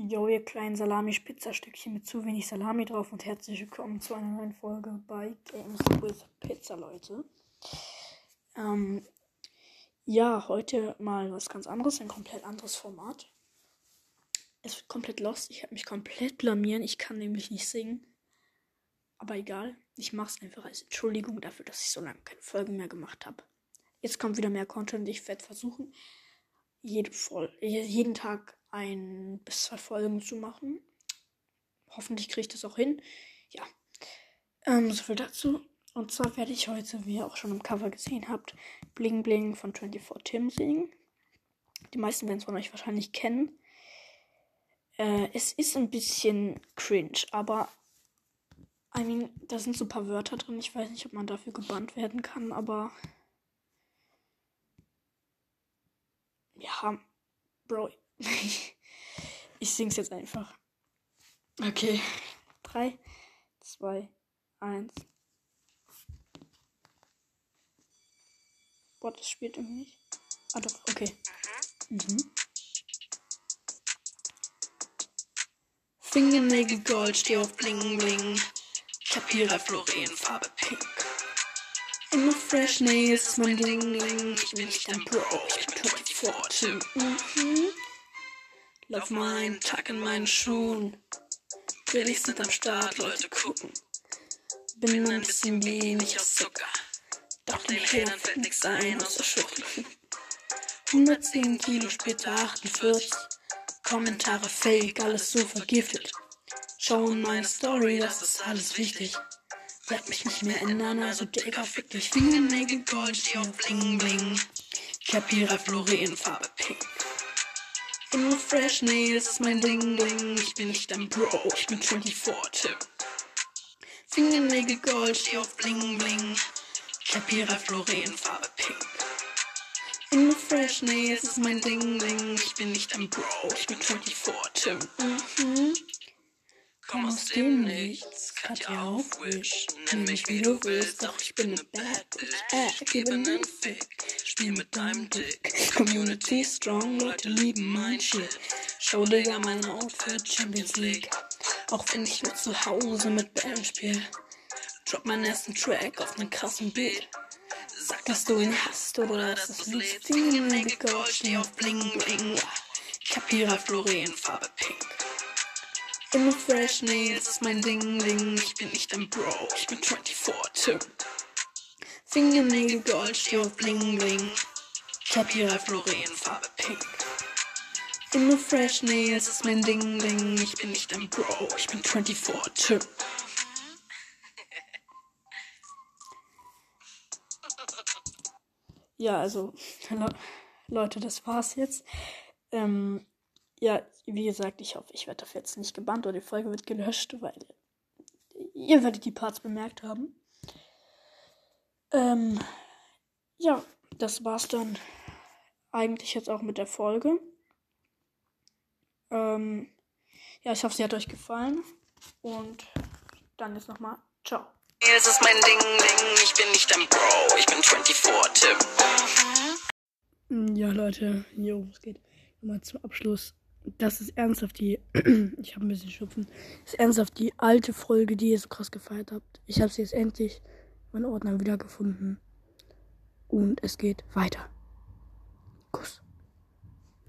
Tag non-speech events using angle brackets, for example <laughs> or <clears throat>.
Jo, ihr kleinen Salami-Pizzastückchen mit zu wenig Salami drauf und herzlich willkommen zu einer neuen Folge bei Games with Pizza, Leute. Ähm, ja, heute mal was ganz anderes, ein komplett anderes Format. Es wird komplett lost, ich habe mich komplett blamieren, ich kann nämlich nicht singen. Aber egal, ich mache es einfach als Entschuldigung dafür, dass ich so lange keine Folgen mehr gemacht habe. Jetzt kommt wieder mehr Content, ich werde versuchen, jede Vol jeden Tag ein bis zwei Folgen zu machen. Hoffentlich kriege ich das auch hin. Ja. Ähm, so viel dazu. Und zwar werde ich heute, wie ihr auch schon im Cover gesehen habt, Bling Bling von 24 Tim singen. Die meisten werden es von euch wahrscheinlich kennen. Äh, es ist ein bisschen cringe, aber I mean, da sind so ein paar Wörter drin. Ich weiß nicht, ob man dafür gebannt werden kann, aber ja, Bro, <laughs> ich sing's jetzt einfach. Okay. 3, 2, 1. Boah, das spielt irgendwie nicht. Ah doch, okay. Mhm. Fingernägel Gold, steh auf Bling Bling. Kapira Florian, Farbe Pink. Fresh nails, mein Ding Ding. Ich bin nicht dein Bro, ich bin 24. Mhm. Lauf meinen Tag in meinen Schuhen. Willis sind am Start, Leute gucken. Bin ein bisschen wenig aus Zucker. Doch den Hatern fällt nichts ein außer Schütteln. 110 Kilo später 48. Kommentare fake, alles so vergiftet. Schau in meine Story, das ist alles wichtig. Werd mich nicht mehr ändern, also Digga, fick dich. Fingernägel Gold, steh auf Bling Bling. Kapira Florian, Farbe Pink. Immer fresh nails ist mein Ding Ding. Ich bin nicht dein Bro, ich bin 24 Tim. Fingernägel Gold, steh auf Bling Bling. Kapira Florian, Farbe Pink. Immer fresh nails ist mein Ding Ding. Ich bin nicht dein Bro, ich bin 24 Tim. Mhm. Komm aus dem Nichts, Katja auf Wish. Nenn mich wie du willst, doch ich bin ne Bad Bitch. Äh, gebe nen Fick. Spiel mit deinem Dick. <laughs> Community strong, Leute lieben mein Shit. Schau Digga, mein Outfit, Champions League. Auch wenn ich nur zu Hause mit Bällen spiel. Drop meinen ersten Track auf nen krassen Beat. Sag, dass du ihn hast oder dass es liebst. Fingernägel Gold, steh auf Bling Bling. Kapira Florian, Farbe Pink. Immer fresh nails ist mein Ding Ding. Ich bin nicht ein Bro, ich bin 24 Tim. Fingernägel Gold, auf Bling Bling. Kapira Florian, Farbe Pink. Immer fresh nails ist mein Ding Ding. Ich bin nicht ein Bro, ich bin 24 Tim. Ja, also, <laughs> Leute, das war's jetzt. Ähm, ja, wie gesagt, ich hoffe, ich werde dafür jetzt nicht gebannt oder die Folge wird gelöscht, weil ihr werdet die Parts bemerkt haben. Ähm, ja, das war's dann eigentlich jetzt auch mit der Folge. Ähm, ja, ich hoffe, sie hat euch gefallen. Und dann jetzt nochmal. Ciao. Es ist mein Ding, Ding. Ich bin nicht ein Bro, ich bin 24 Tim. Ja, Leute, jo, es geht. Nochmal zum Abschluss. Das ist ernsthaft die. <clears throat> ich habe ein bisschen Schupfen. Das ist ernsthaft die alte Folge, die ihr so krass gefeiert habt. Ich habe sie jetzt endlich meinen Ordner wiedergefunden. Und es geht weiter.